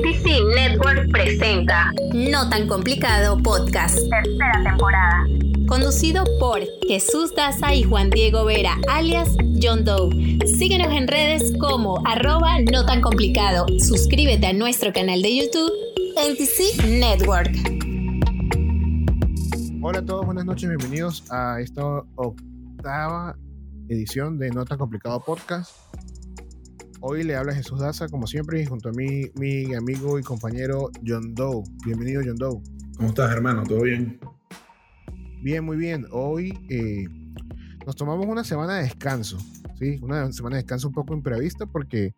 NTC Network presenta No tan complicado podcast. tercera temporada. Conducido por Jesús Daza y Juan Diego Vera, alias John Doe. Síguenos en redes como arroba no tan complicado. Suscríbete a nuestro canal de YouTube NTC Network. Hola a todos, buenas noches, bienvenidos a esta octava edición de No tan complicado podcast. Hoy le habla Jesús Daza, como siempre, y junto a mí, mi amigo y compañero John Doe. Bienvenido, John Doe. ¿Cómo estás, hermano? ¿Todo bien? Bien, muy bien. Hoy eh, nos tomamos una semana de descanso, ¿sí? Una semana de descanso un poco imprevista porque,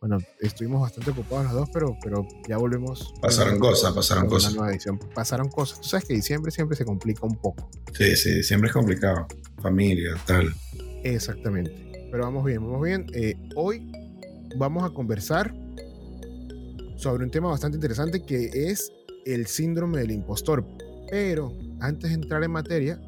bueno, estuvimos bastante ocupados los dos, pero, pero ya volvemos. Pasaron cosas, pasaron cosas. Una nueva edición. Pasaron cosas. Tú sabes que diciembre siempre se complica un poco. Sí, sí, siempre es complicado. Familia, tal. Exactamente. Pero vamos bien, vamos bien. Eh, hoy vamos a conversar sobre un tema bastante interesante que es el síndrome del impostor. Pero antes de entrar en materia,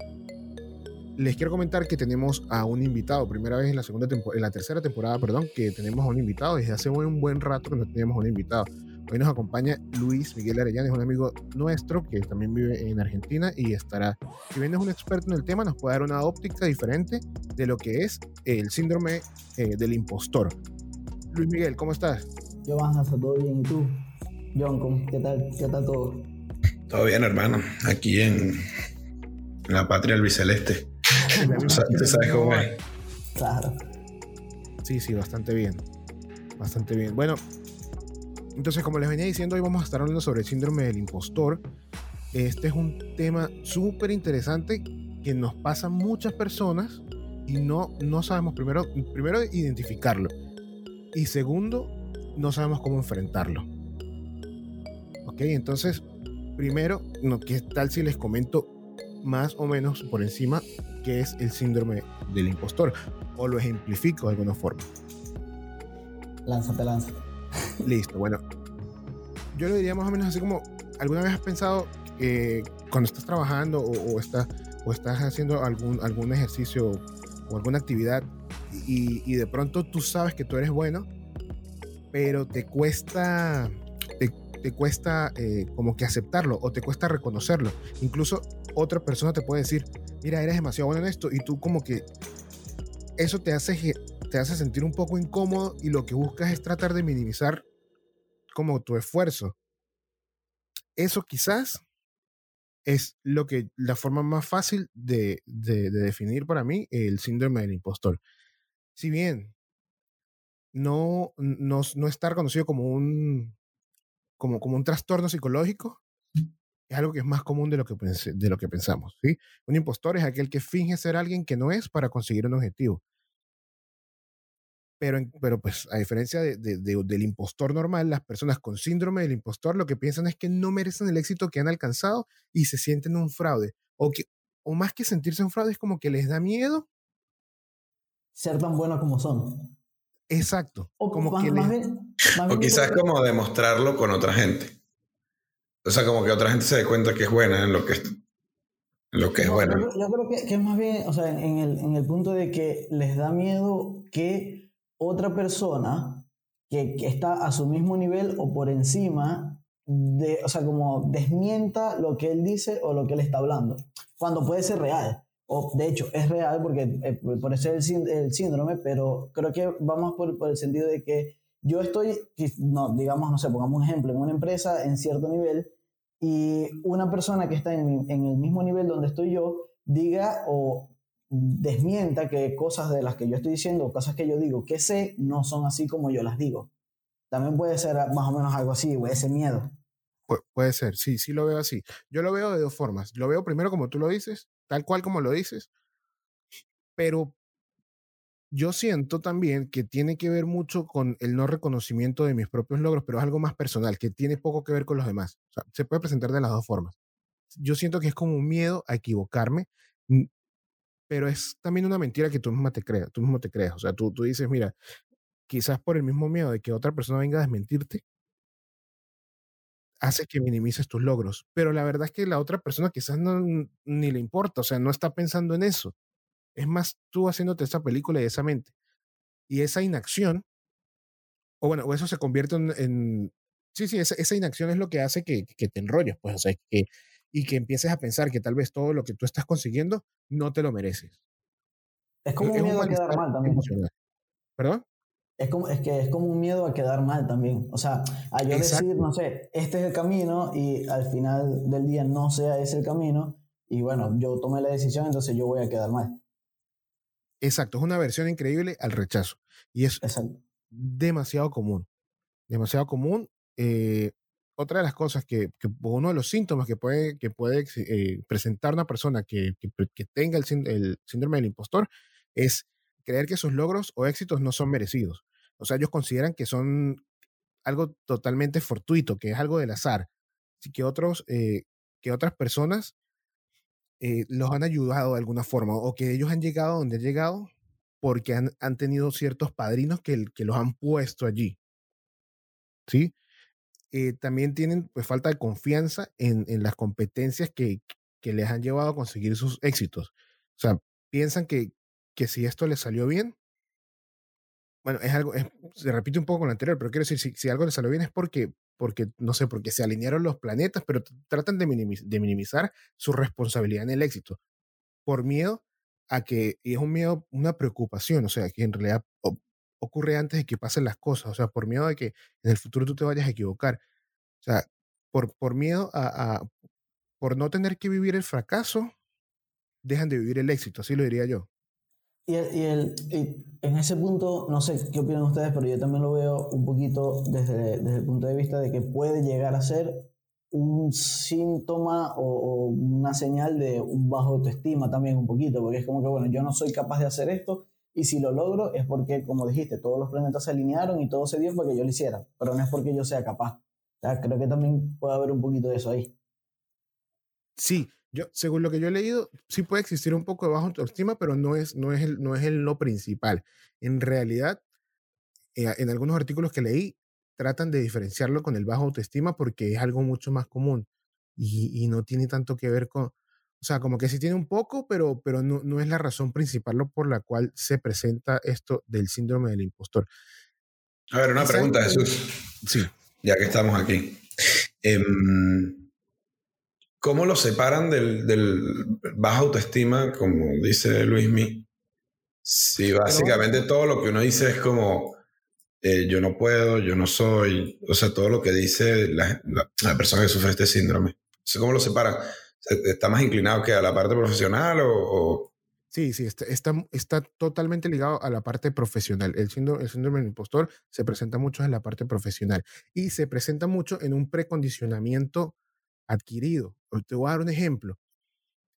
les quiero comentar que tenemos a un invitado. Primera vez en la segunda en la tercera temporada, perdón, que tenemos a un invitado. Desde hace un buen rato que no teníamos un invitado. Hoy nos acompaña Luis Miguel Arellana, es un amigo nuestro que también vive en Argentina y estará, si bien es un experto en el tema, nos puede dar una óptica diferente de lo que es el síndrome eh, del impostor. Luis Miguel, ¿cómo estás? Yo más todo bien, ¿y tú? John, ¿cómo- ¿qué tal, qué tal todo? Todo bien, hermano. Aquí en, en la patria albiceleste. Tú sa- tú sabes cómo es. Claro. Sí, sí, bastante bien. Bastante bien. Bueno, entonces, como les venía diciendo, hoy vamos a estar hablando sobre el síndrome del impostor. Este es un tema súper interesante que nos pasa a muchas personas y no, no sabemos primero, primero identificarlo y segundo, no sabemos cómo enfrentarlo. Ok, entonces, primero, no, ¿qué tal si les comento más o menos por encima qué es el síndrome del impostor? O lo ejemplifico de alguna forma. Lánzate, lánzate. Listo, bueno. Yo lo diría más o menos así como, ¿alguna vez has pensado eh, cuando estás trabajando o, o estás, o estás haciendo algún, algún ejercicio o alguna actividad y, de pronto tú sabes que tú eres bueno, pero te cuesta, te, cuesta eh, como que aceptarlo o te cuesta reconocerlo? Incluso otra persona te puede decir, mira, eres demasiado bueno en esto y tú como que eso te hace, te hace sentir un poco incómodo y lo que buscas es tratar de minimizar como tu esfuerzo. Eso quizás es lo que la forma más fácil de- de definir para mí el síndrome del impostor. Si bien no, no, no está reconocido como un, como, como un trastorno psicológico, es algo que es más común de lo que, de lo que pensamos. ¿sí? Un impostor es aquel que finge ser alguien que no es para conseguir un objetivo. Pero, pero pues a diferencia de- del impostor normal, las personas con síndrome del impostor lo que piensan es que no merecen el éxito que han alcanzado y se sienten un fraude. O, que, o más que sentirse un fraude es como que les da miedo. Ser tan buenos como son. Exacto. O como más, que más les- bien, más O quizás como demostrarlo con otra gente. O sea, como que otra gente se dé cuenta que es buena en lo que es, en lo que es no, buena. Yo, yo creo que, que es más bien, o sea, en el, en el punto de que les da miedo que otra persona que, que está a su mismo nivel o por encima, de, o sea, como desmienta lo que él dice o lo que él está hablando, cuando puede ser real. O de hecho es real porque eh, por el, sínd- el síndrome, pero creo que vamos por, por el sentido de que yo estoy, no, digamos, no sé, pongamos un ejemplo, en una empresa en cierto nivel y una persona que está en, en el mismo nivel donde estoy yo diga o desmienta que cosas de las que yo estoy diciendo o cosas que yo digo que sé no son así como yo las digo. También puede ser más o menos algo así, ese miedo. Pu- puede ser, sí, sí lo veo así. Yo lo veo de dos formas. Lo veo primero como tú lo dices, tal cual como lo dices, pero yo siento también que tiene que ver mucho con el no reconocimiento de mis propios logros, pero es algo más personal, que tiene poco que ver con los demás. Se puede presentar de las dos formas. Yo siento que es como un miedo a equivocarme, pero es también una mentira que tú misma te creas, tú mismo te creas. O sea, tú, tú dices, mira, quizás por el mismo miedo de que otra persona venga a desmentirte, hace que minimices tus logros. Pero la verdad es que la otra persona quizás no, ni le importa, o sea, no está pensando en eso. Es más tú haciéndote esa película y esa mente. Y esa inacción, o bueno, o eso se convierte en, en- Sí, sí, esa, esa inacción es lo que hace que, que te enrolles, pues, o sea, que, y que empieces a pensar que tal vez todo lo que tú estás consiguiendo no te lo mereces. Es como un miedo a quedar mal también. emocional. ¿Perdón? Es, como, es que es como un miedo a quedar mal también. O sea, a yo Exacto. decir, no sé, este es el camino y al final del día no sea ese el camino y bueno, yo tomé la decisión, entonces yo voy a quedar mal. Exacto, es una versión increíble al rechazo. Y es Exacto. demasiado común. Demasiado común. Eh, otra de las cosas que, que uno de los síntomas que puede, que puede eh, presentar una persona que, que, que tenga el síndrome del impostor es creer que sus logros o éxitos no son merecidos. O sea, ellos consideran que son algo totalmente fortuito, que es algo del azar. Así que, otros, eh, que otras personas eh, los han ayudado de alguna forma o que ellos han llegado donde han llegado porque han, tenido ciertos padrinos que, que los han puesto allí. ¿Sí? Eh, también tienen pues, falta de confianza en, en las competencias que, que les han llevado a conseguir sus éxitos. O sea, piensan que, que si esto les salió bien, bueno, es algo, se repite un poco con lo anterior, pero quiero decir, si, si algo les salió bien es porque, porque, no sé, porque se alinearon los planetas, pero tratan de, minimiz- de minimizar su responsabilidad en el éxito por miedo a que, y es un miedo, una preocupación, o sea, que en realidad ocurre antes de que pasen las cosas, o sea, por miedo de que en el futuro tú te vayas a equivocar, o sea, por, por miedo a, a- por no tener que vivir el fracaso, dejan de vivir el éxito, así lo diría yo. Y, el- y el, y en ese punto, no sé qué opinan ustedes, pero yo también lo veo un poquito desde, desde el punto de vista de que puede llegar a ser un síntoma o, o una señal de un bajo autoestima también un poquito, porque es como que, bueno, yo no soy capaz de hacer esto y si lo logro es porque, como dijiste, todos los planetas se alinearon y todo se dio para que yo lo hiciera, pero no es porque yo sea capaz. O sea, creo que también puede haber un poquito de eso ahí. Sí, yo, según lo que yo he leído, sí puede existir un poco de baja autoestima, pero no es, no es, el, no es el, lo principal. En realidad, eh, en algunos artículos que leí, tratan de diferenciarlo con el bajo autoestima porque es algo mucho más común y, y no tiene tanto que ver con, o sea, como que sí tiene un poco, pero, pero no, no es la razón principal por la cual se presenta esto del síndrome del impostor. A ver, una pregunta, Jesús, Sí, ya que estamos aquí. Em, ¿Cómo lo separan del, del baja autoestima, como dice Luismi? Si básicamente todo lo que uno dice es como eh, yo no puedo, yo no soy, o sea, todo lo que dice la, la- la persona que sufre este síndrome. ¿Cómo lo separan? ¿Está más inclinado que a la parte profesional o, o- Sí, sí, está, está, está totalmente ligado a la parte profesional. El síndrome, el síndrome del impostor se presenta mucho en la parte profesional y se presenta mucho en un precondicionamiento adquirido. Te voy a dar un ejemplo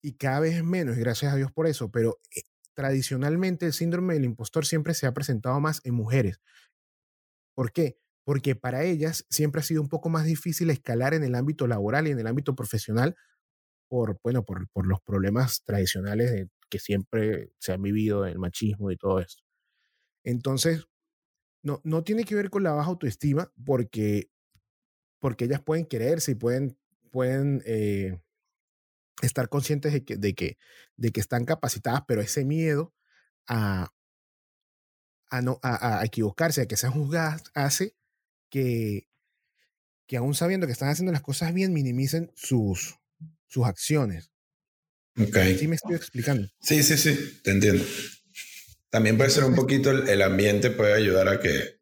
y cada vez es menos, y gracias a Dios por eso, pero eh, tradicionalmente el síndrome del impostor siempre se ha presentado más en mujeres. ¿Por qué? Porque para ellas siempre ha sido un poco más difícil escalar en el ámbito laboral y en el ámbito profesional por, bueno, por, por los problemas tradicionales que siempre se han vivido, el machismo y todo esto. Entonces, no, no tiene que ver con la baja autoestima porque, porque ellas pueden quererse y pueden, pueden eh, estar conscientes de que, de, que, de que están capacitadas, pero ese miedo a, a, no, a, a equivocarse, a que sean juzgadas, hace que, que aún sabiendo que están haciendo las cosas bien, minimicen sus, sus acciones. Ok. ¿Sí me estoy explicando? Sí, sí, sí, te entiendo. También puede ser un poquito el, el ambiente puede ayudar a que,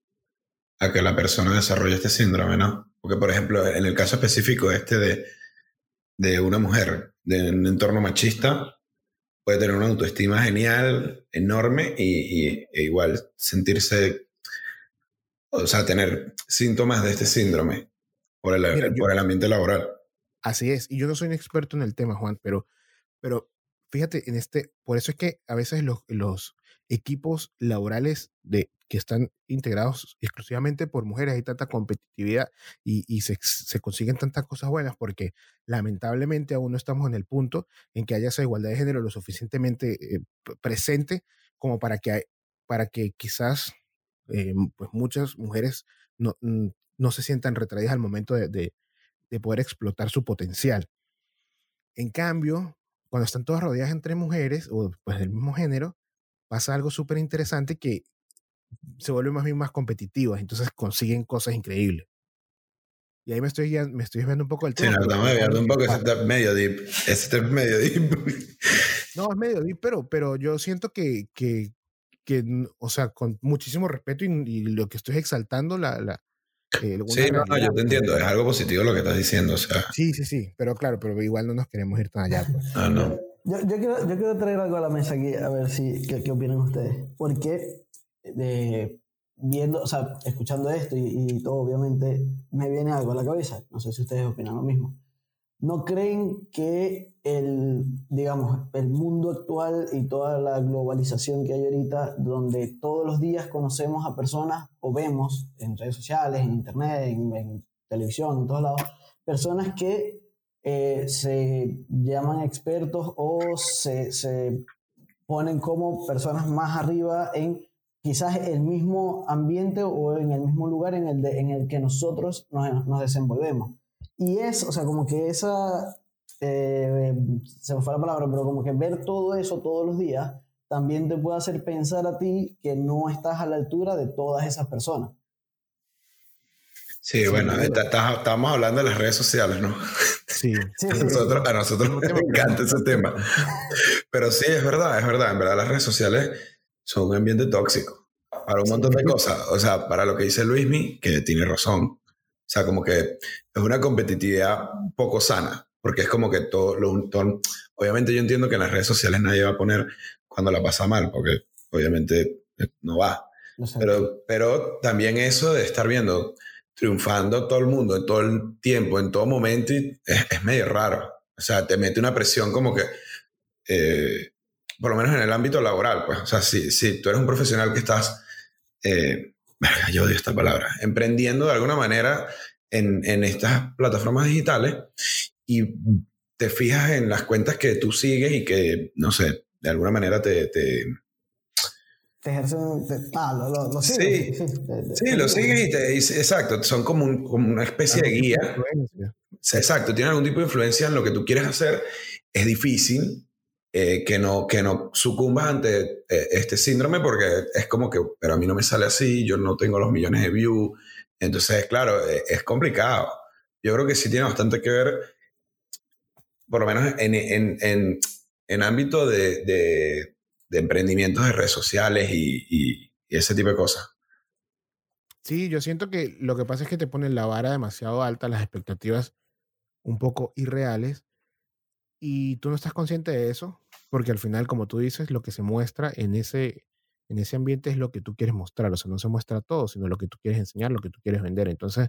a que la persona desarrolle este síndrome, ¿no? Porque, por ejemplo, en el caso específico este de, de una mujer de un entorno machista, puede tener una autoestima genial, enorme, y, y- e igual sentirse, o sea, tener síntomas de este síndrome por el, Mira, yo- por el ambiente laboral. Así es. Y yo no soy un experto en el tema, Juan, pero, pero fíjate, en este, por eso es que a veces los, los equipos laborales que están integrados exclusivamente por mujeres hay tanta competitividad y, se, consiguen tantas cosas buenas porque lamentablemente aún no estamos en el punto en que haya esa igualdad de género lo suficientemente eh, presente como para que, para que quizás eh, pues muchas mujeres no, mm, no se sientan retraídas al momento de, de- de poder explotar su potencial. En cambio, cuando están todas rodeadas entre mujeres o pues del mismo género, pasa algo súper interesante que se vuelven más bien más competitivas, entonces consiguen cosas increíbles. Y ahí me estoy, guiando- me estoy desviando un poco Sí, tema. nos pero- estamos desviando un poco, ese medio deep. Ese medio deep. No, es medio deep, pero, pero yo siento que, que, que, o sea, con muchísimo respeto y, y lo que estoy exaltando, la... la eh, Sí, no, no, yo te entiendo, es algo positivo lo que estás diciendo, o sea, Sí, sí, sí, pero claro, pero igual no nos queremos ir tan allá. pues. no, no. Yo, yo, quiero, yo quiero traer algo a la mesa aquí, a ver si, qué, qué opinan ustedes. Porque de, viendo, o sea, escuchando esto y, y todo, obviamente, me viene algo a la cabeza. No sé si ustedes opinan lo mismo. ¿No creen que el, digamos, el mundo actual y toda la globalización que hay ahorita, donde todos los días conocemos a personas o vemos en redes sociales, en internet, en, televisión, en todos lados, personas que eh, se llaman expertos o se, se ponen como personas más arriba en quizás el mismo ambiente o en el mismo lugar en el, de- en el que nosotros nos, nos desenvolvemos. Y es, o sea, como que esa, eh, se me fue la palabra, pero como que ver todo eso todos los días también te puede hacer pensar a ti que no estás a la altura de todas esas personas. Sí, bueno, está- está- estábamos hablando de las redes sociales, ¿no? Sí, Sí, A sí, nosotros, a nosotros nos encanta ese tema. Pero sí, es verdad, es verdad. En verdad, las redes sociales son un ambiente tóxico para un montón de cosas. O sea, para lo que dice Luismi, que tiene razón. O sea, como que es una competitividad poco sana, porque es como que todo lo todo- obviamente yo entiendo que en las redes sociales nadie va a poner cuando la pasa mal, porque obviamente eh, no va. No sé. Pero, pero también eso de estar viendo triunfando todo el mundo en todo el tiempo, en todo momento, y es, es medio raro. O sea, te mete una presión como que, eh, por lo menos en el ámbito laboral, pues, o sea, si, si tú eres un profesional que estás, eh, yo odio esta palabra, emprendiendo de alguna manera en, en estas plataformas digitales y te fijas en las cuentas que tú sigues y que, no sé, de alguna manera te, te, Te ejercen, te- ah, lo, lo, lo Sí. sigues, sí, Sí, lo sigues y te dice, exacto, son como, un- como una especie de guía. Exacto, tiene algún tipo de influencia en lo que tú quieres hacer. Es difícil eh, que, no, que no sucumbas ante eh, este síndrome porque es como que, pero a mí no me sale así, yo no tengo los millones de views. Entonces, claro, eh, es complicado. Yo creo que sí tiene bastante que ver, por lo menos en, en, en, en ámbito de, de, de emprendimientos de redes sociales y, y- y ese tipo de cosas. Sí, yo siento que lo que pasa es que te ponen la vara demasiado alta, las expectativas un poco irreales, y tú no estás consciente de eso, porque al final, como tú dices, lo que se muestra en ese, en ese ambiente es lo que tú quieres mostrar, o sea, no se muestra todo, sino lo que tú quieres enseñar, lo que tú quieres vender. Entonces,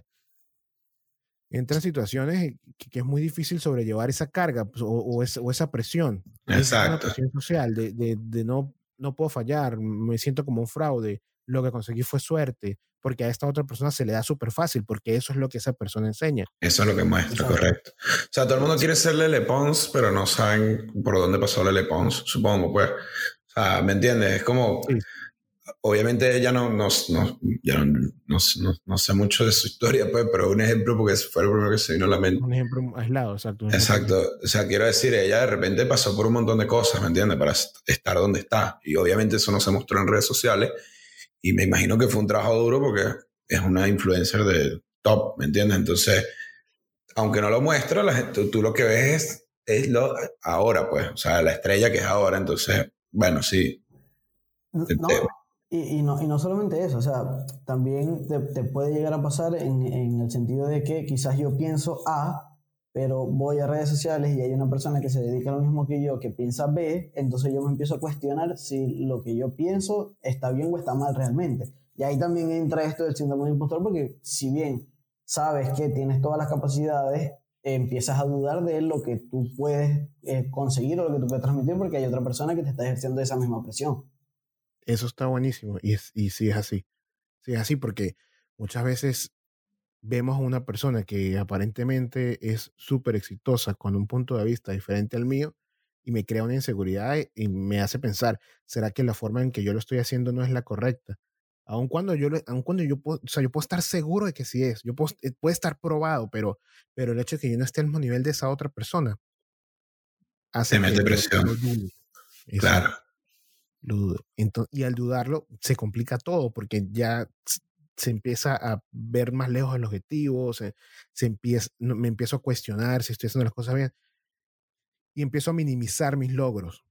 entran situaciones que, que es muy difícil sobrellevar esa carga pues, o, o esa, o esa presión. Exacto. presión social de, de- de no, no puedo fallar, me siento como un fraude, lo que conseguí fue suerte, porque a esta otra persona se le da súper fácil, porque eso es lo que esa persona enseña. Eso es lo que muestra, correcto. O sea, todo el mundo quiere ser Lele Pons, pero no saben por dónde pasó Lele Pons, supongo, pues. O sea, ¿me entiendes? Es como, Sí. obviamente ella no, no, no, ya no, no- sé mucho de su historia, pues, pero un ejemplo porque fue lo primero que se vino a la mente. Un ejemplo aislado, exacto. Exacto. O sea, quiero decir, ella de repente pasó por un montón de cosas, ¿me entiendes? Para est- estar donde está. Y obviamente eso no se mostró en redes sociales. Y me imagino que fue un trabajo duro porque es una influencer de top, ¿me entiendes? Entonces, aunque no lo muestra, la gente, tú, tú lo que ves es, es lo ahora, pues. O sea, la estrella que es ahora. Entonces, bueno, sí. No, Te- y, y no, y no solamente eso, o sea, también te, te puede llegar a pasar en, en el sentido de que quizás yo pienso A, pero voy a redes sociales y hay una persona que se dedica a lo mismo que yo, que piensa B, entonces yo me empiezo a cuestionar si lo que yo pienso está bien o está mal realmente. Y ahí también entra esto del síndrome del impostor, porque si bien sabes que tienes todas las capacidades, empiezas a dudar de lo que tú puedes eh, conseguir o lo que tú puedes transmitir, porque hay otra persona que te está ejerciendo esa misma presión. Eso está buenísimo. Y, y sí es así. Sí es así porque muchas veces vemos a una persona que aparentemente es súper exitosa con un punto de vista diferente al mío y me crea una inseguridad y- y me hace pensar, ¿será que la forma en que yo lo estoy haciendo no es la correcta? Aun cuando yo, aun cuando yo puedo, o sea, yo puedo estar seguro de que sí es, yo puedo, eh, puede estar probado, pero, pero el hecho de que yo no esté al mismo nivel de esa otra persona hace Te mete presión. Claro. lo dudo. Ento- y al dudarlo se complica todo porque ya se empieza a ver más lejos del objetivo, se, se empieza, me empiezo a cuestionar si estoy haciendo las cosas bien y empiezo a minimizar mis logros.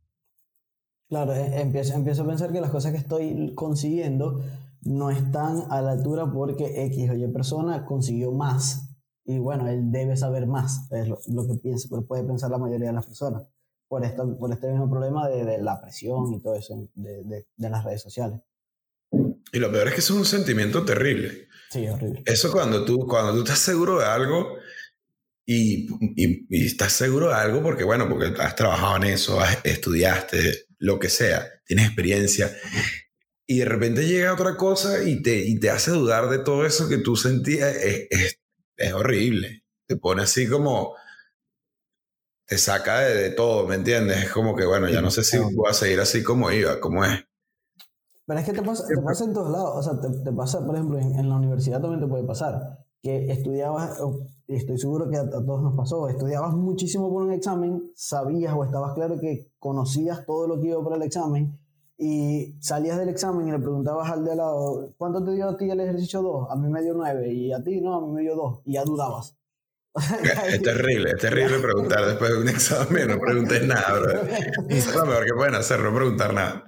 Claro, eh, empiezo, empiezo a pensar que las cosas que estoy consiguiendo no están a la altura porque X o Y persona consiguió más. Y bueno, él debe saber más, es lo, lo que piensa, puede pensar la mayoría de las personas, por, esta, por este mismo problema de, de la presión y todo eso de, de- de las redes sociales. Y lo peor es que eso es un sentimiento terrible. Sí, horrible. Eso cuando tú, cuando tú estás seguro de algo y, y- y estás seguro de algo porque, bueno, porque has trabajado en eso, has- estudiaste, lo que sea, tienes experiencia. Y de repente llega otra cosa y te, y te hace dudar de todo eso que tú sentías. Es, es- es horrible. Te pone así como... Te saca de, de todo, ¿me entiendes? Es como que, bueno, ya no sé si voy a seguir así como iba, como es. Pero es que te pasa, te pasa en todos lados. O sea, te, te pasa, por ejemplo, en, en la universidad también te puede pasar. Que estudiabas, estoy seguro que a, a todos nos pasó, estudiabas muchísimo por un examen, sabías o estabas claro que conocías todo lo que iba para el examen, y salías del examen y le preguntabas al de al lado, ¿cuánto te dio a ti el ejercicio 2? A mí me dio 9, y a ti no, a mí me dio 2, y ya dudabas. Es terrible, es terrible preguntar después de un examen, no preguntes nada, bro. Eso es lo mejor que pueden hacer, no preguntar nada.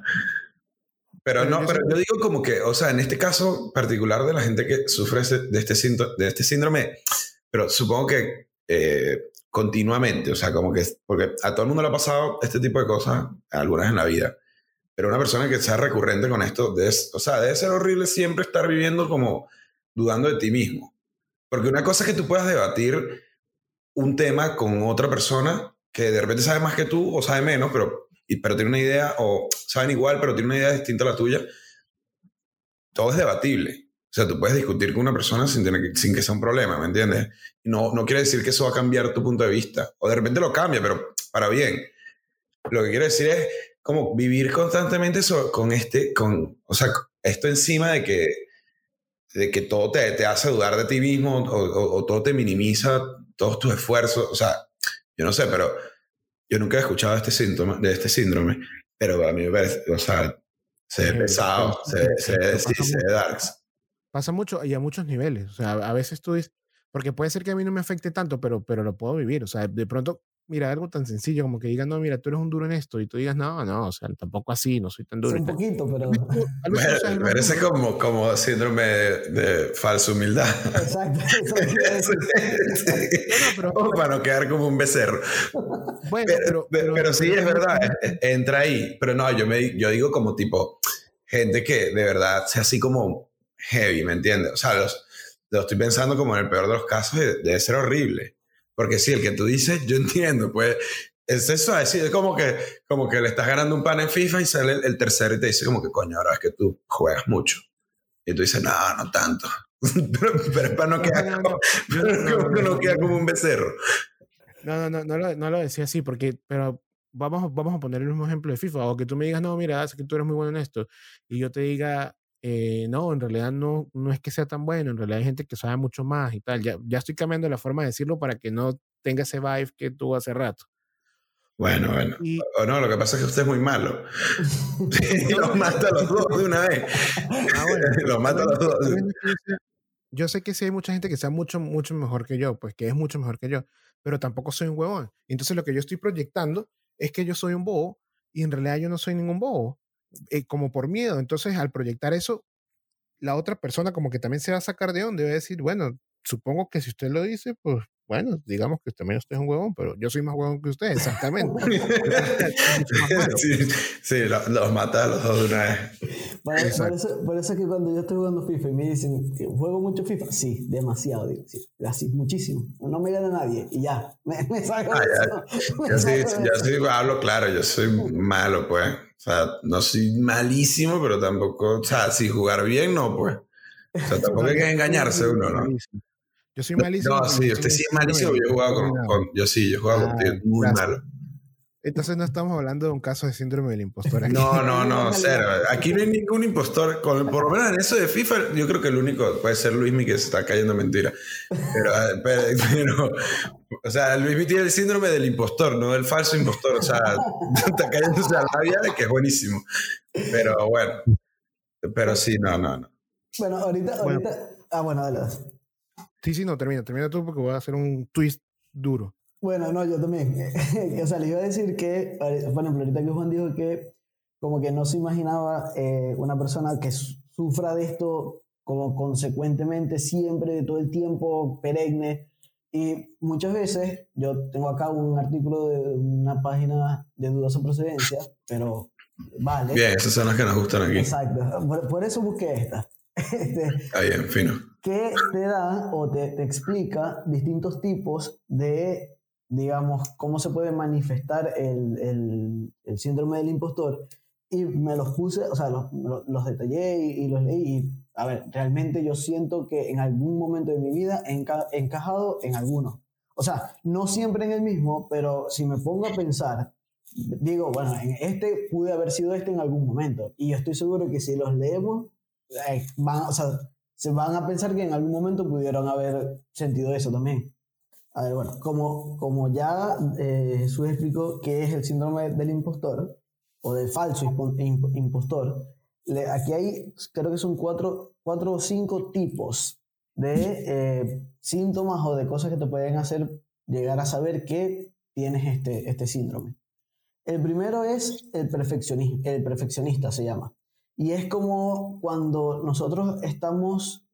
Pero Pero no, pero yo digo como que, o sea, en este caso particular de la gente que sufre ese- de este, de este síndrome, pero supongo que eh, continuamente, o sea, como que, porque a todo el mundo le ha pasado este tipo de cosas algunas en la vida, pero una persona que sea recurrente con esto, debe, o sea, debe ser horrible siempre estar viviendo como dudando de ti mismo. Porque una cosa es que tú puedas debatir un tema con otra persona que de repente sabe más que tú o sabe menos, pero, y- pero tiene una idea, o saben igual, pero tiene una idea distinta a la tuya. Todo es debatible. O sea, tú puedes discutir con una persona sin, tener que, sin que sea un problema, ¿me entiendes? No, no quiere decir que eso va a cambiar tu punto de vista. O de repente lo cambia, pero para bien. Lo que quiero decir es como vivir constantemente so- con este, con, o sea, esto encima de que, de que todo te, te hace dudar de ti mismo o, o- o todo te minimiza todos tus esfuerzos. O sea, yo no sé, pero yo nunca he escuchado este síntoma, de este síndrome, pero a mí me parece, o sea, se ve pesado, se ve, sí, se ve, sí, sí, pasa se ve mucho. darks. Pasa mucho y a muchos niveles. O sea, a veces tú dices, porque puede ser que a mí no me afecte tanto, pero, pero lo puedo vivir. O sea, de pronto, mira, algo tan sencillo como que digan, no, mira, tú eres un duro en esto, y tú digas, no, no, o sea, tampoco así, no soy tan duro. un poquito, pero... Pero ese es duro. como, como síndrome de, de falsa humildad. Exacto, eso pero- para no quedar como un becerro. Bueno, Pero, pero, pero sí, es verdad, eh, eh, entra ahí. Pero no, yo, me, yo digo como tipo, gente que de verdad sea así como heavy, ¿me entiendes? O sea, los, lo estoy pensando como en el peor de los casos, de- debe ser horrible. Porque sí, el que tú dices, yo entiendo, pues es eso, es, es como que, como que le estás ganando un pan en FIFA y sale el, el tercero y te dice como que coño, ahora es que tú juegas mucho. Y tú dices, no, no tanto. pero, pero es para no quedar no, no, como, no, queda como un becerro. No, no, no, no lo, no lo decía así, porque, pero vamos, vamos a poner el mismo ejemplo de FIFA, o que tú me digas, no, mira, sé que tú eres muy bueno en esto, y yo te diga, eh, no, en realidad no, no es que sea tan bueno, en realidad hay gente que sabe mucho más y tal. Ya, ya estoy cambiando la forma de decirlo para que no tenga ese vibe que tuvo hace rato. Bueno, bueno. Y O no, lo que pasa es que usted es muy malo. los mata a los dos de una vez. ah, bueno, los mata a los dos. Yo sé que sí hay mucha gente que sea mucho, mucho mejor que yo, pues que es mucho mejor que yo, pero tampoco soy un huevón. Entonces lo que yo estoy proyectando es que yo soy un bobo y en realidad yo no soy ningún bobo, eh, como por miedo. Entonces al proyectar eso, la otra persona como que también se va a sacar de onda y va a decir, bueno, supongo que si usted lo dice, pues bueno, digamos que también usted es un huevón, pero yo soy más huevón que usted, exactamente. Sí, sí, lo- los mata a los dos de una vez. Por, eso, por eso es que cuando yo estoy jugando FIFA y me dicen juego mucho FIFA, sí, demasiado, digo, sí, así, muchísimo. No me gana nadie y ya, me, me salgo Ah, de ya. eso. me Yo sí, de yo eso. sí hablo claro, yo soy malo, pues. O sea, no soy malísimo, pero tampoco, o sea, si jugar bien, no, pues. O sea, tampoco hay que engañarse uno, ¿no? Yo soy malísimo. No, sí, usted sí es malísimo. Yo he jugado con, con- yo sí, yo he jugado Ah, contigo, muy gracias. malo. Entonces no estamos hablando de un caso de síndrome del impostor aquí. No, no, no, cero. Aquí no hay ningún impostor. Con, por lo menos en eso de FIFA, yo creo que el único puede ser Luismi que se está cayendo en mentira. Pero, eh, pero, pero, o sea, Luismi tiene el síndrome del impostor, no del falso impostor. O sea, está cayéndose a la vida de que es buenísimo. Pero bueno, pero sí, no, no, no. Bueno, ahorita, Bueno. ahorita. Ah, bueno, dale. Sí, sí, no, termina, termina tú porque voy a hacer un twist duro. Bueno, no, yo también. o sea, les iba a decir que, por ejemplo, ahorita que Juan dijo que como que no se imaginaba eh, una persona que su- sufra de esto como consecuentemente siempre, todo el tiempo, perenne. Y muchas veces, yo tengo acá un artículo de una página de dudosa procedencia, pero vale. Bien, esas son las que nos gustan aquí. Exacto. Por, por eso busqué esta. Este, Está bien, fino. que te da o te, te explica distintos tipos de, digamos, cómo se puede manifestar el, el- el síndrome del impostor. Y me los puse, o sea, los, los- detallé y, y los leí. Y, a ver, realmente yo siento que en algún momento de mi vida he enca- encajado en alguno. O sea, no siempre en el mismo, pero si me pongo a pensar, digo, bueno, en este pude haber sido este en algún momento. Y yo estoy seguro que si los leemos, eh, van, o sea, se van a pensar que en algún momento pudieron haber sentido eso también. A ver, bueno, como, como ya eh, Jesús explicó qué es el síndrome del impostor o del falso impo- imp- impostor, le- aquí hay, creo que son cuatro, cuatro o cinco tipos de eh, síntomas o de cosas que te pueden hacer llegar a saber que tienes este, este síndrome. El primero es el el perfeccionista se llama. Y es como cuando nosotros estamos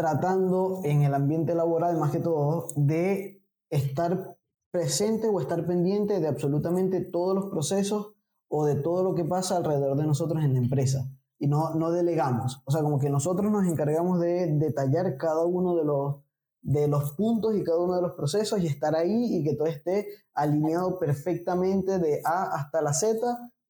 tratando en el ambiente laboral, más que todo, de estar presente o estar pendiente de absolutamente todos los procesos o de todo lo que pasa alrededor de nosotros en la empresa. Y no, no delegamos. O sea, como que nosotros nos encargamos de detallar cada uno de los, de los puntos y cada uno de los procesos y estar ahí y que todo esté alineado perfectamente de A hasta la Z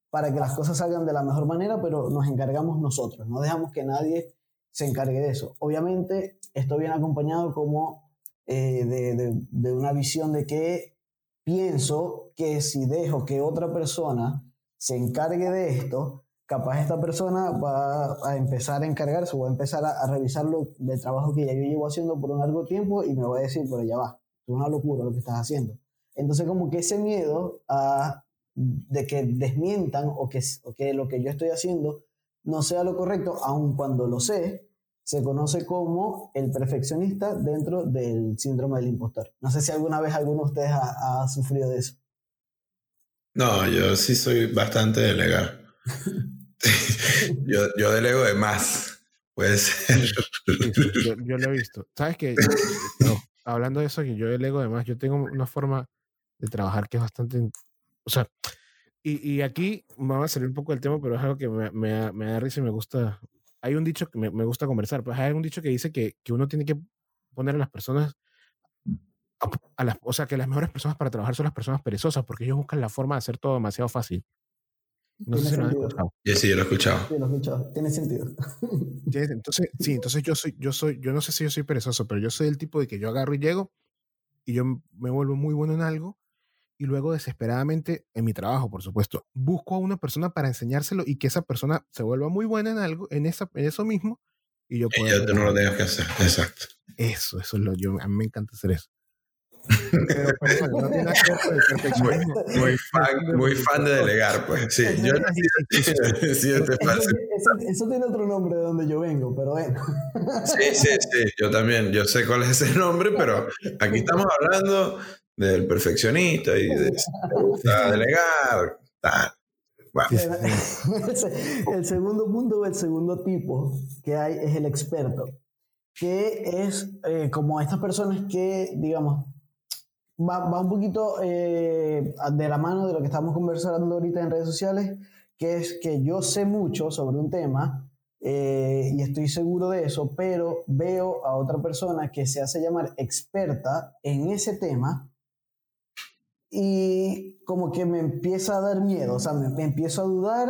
para que las cosas salgan de la mejor manera, pero nos encargamos nosotros, no dejamos que nadie se encargue de eso. Obviamente, esto viene acompañado como eh, de, de- una visión de que pienso que si dejo que otra persona se encargue de esto, capaz esta persona va a empezar a encargarse va a empezar a, a revisar lo, del trabajo que ya yo llevo haciendo por un largo tiempo y me va a decir, pero ya va, es una locura lo que estás haciendo. Entonces como que ese miedo a, de que desmientan o que, o que lo que yo estoy haciendo no sea lo correcto, aun cuando lo sé, se conoce como el perfeccionista dentro del síndrome del impostor. No sé si alguna vez alguno de ustedes ha, ha sufrido de eso. No, yo sí soy bastante delegar. yo, yo delego de más. Puede ser. Sí, sí, yo, yo lo he visto. ¿Sabes qué? No, hablando de eso, que yo delego además, yo tengo una forma de trabajar que es bastante... O sea, y, y aquí me va a salir un poco del tema, pero es algo que me, me, da- me da risa y me gusta. Hay un dicho que me, me gusta conversar, pues hay un dicho que dice que, que uno tiene que poner a las personas... A, a las, o sea, que las mejores personas para trabajar son las personas perezosas, porque ellos buscan la forma de hacer todo demasiado fácil. No sé si lo han escuchado. Yo sí, yo lo he escuchado. Sí, lo he escuchado. Tiene sentido. Entonces, sí, entonces yo soy, yo soy, yo no sé si yo soy perezoso, pero yo soy el tipo de que yo agarro y llego y yo me vuelvo muy bueno en algo y luego desesperadamente en mi trabajo, por supuesto, busco a una persona para enseñárselo y que esa persona se vuelva muy buena en algo, en esa, en eso mismo y yo Y puedo. ya tú no lo tengas que hacer. Exacto. Eso, eso es lo yo, a mí me encanta hacer eso. Pero, bueno, no tiene nada que ver con el perfeccionismo. Muy fan, muy fan de delegar, pues. Sí, yo sí, sí, este Eso, fácil. eso- eso tiene otro nombre de donde yo vengo, pero bueno. Sí, sí, sí, yo también, yo sé cuál es ese nombre, pero aquí estamos hablando del perfeccionista y de gusta delegar, tal. Bueno, El se- el segundo punto el segundo tipo que hay es el experto, que es eh, como estas personas que, digamos, va, va un poquito eh, de la mano de lo que estamos conversando ahorita en redes sociales, que es que yo sé mucho sobre un tema eh, y estoy seguro de eso, pero veo a otra persona que se hace llamar experta en ese tema y como que me empieza a dar miedo, o sea, me, empiezo a dudar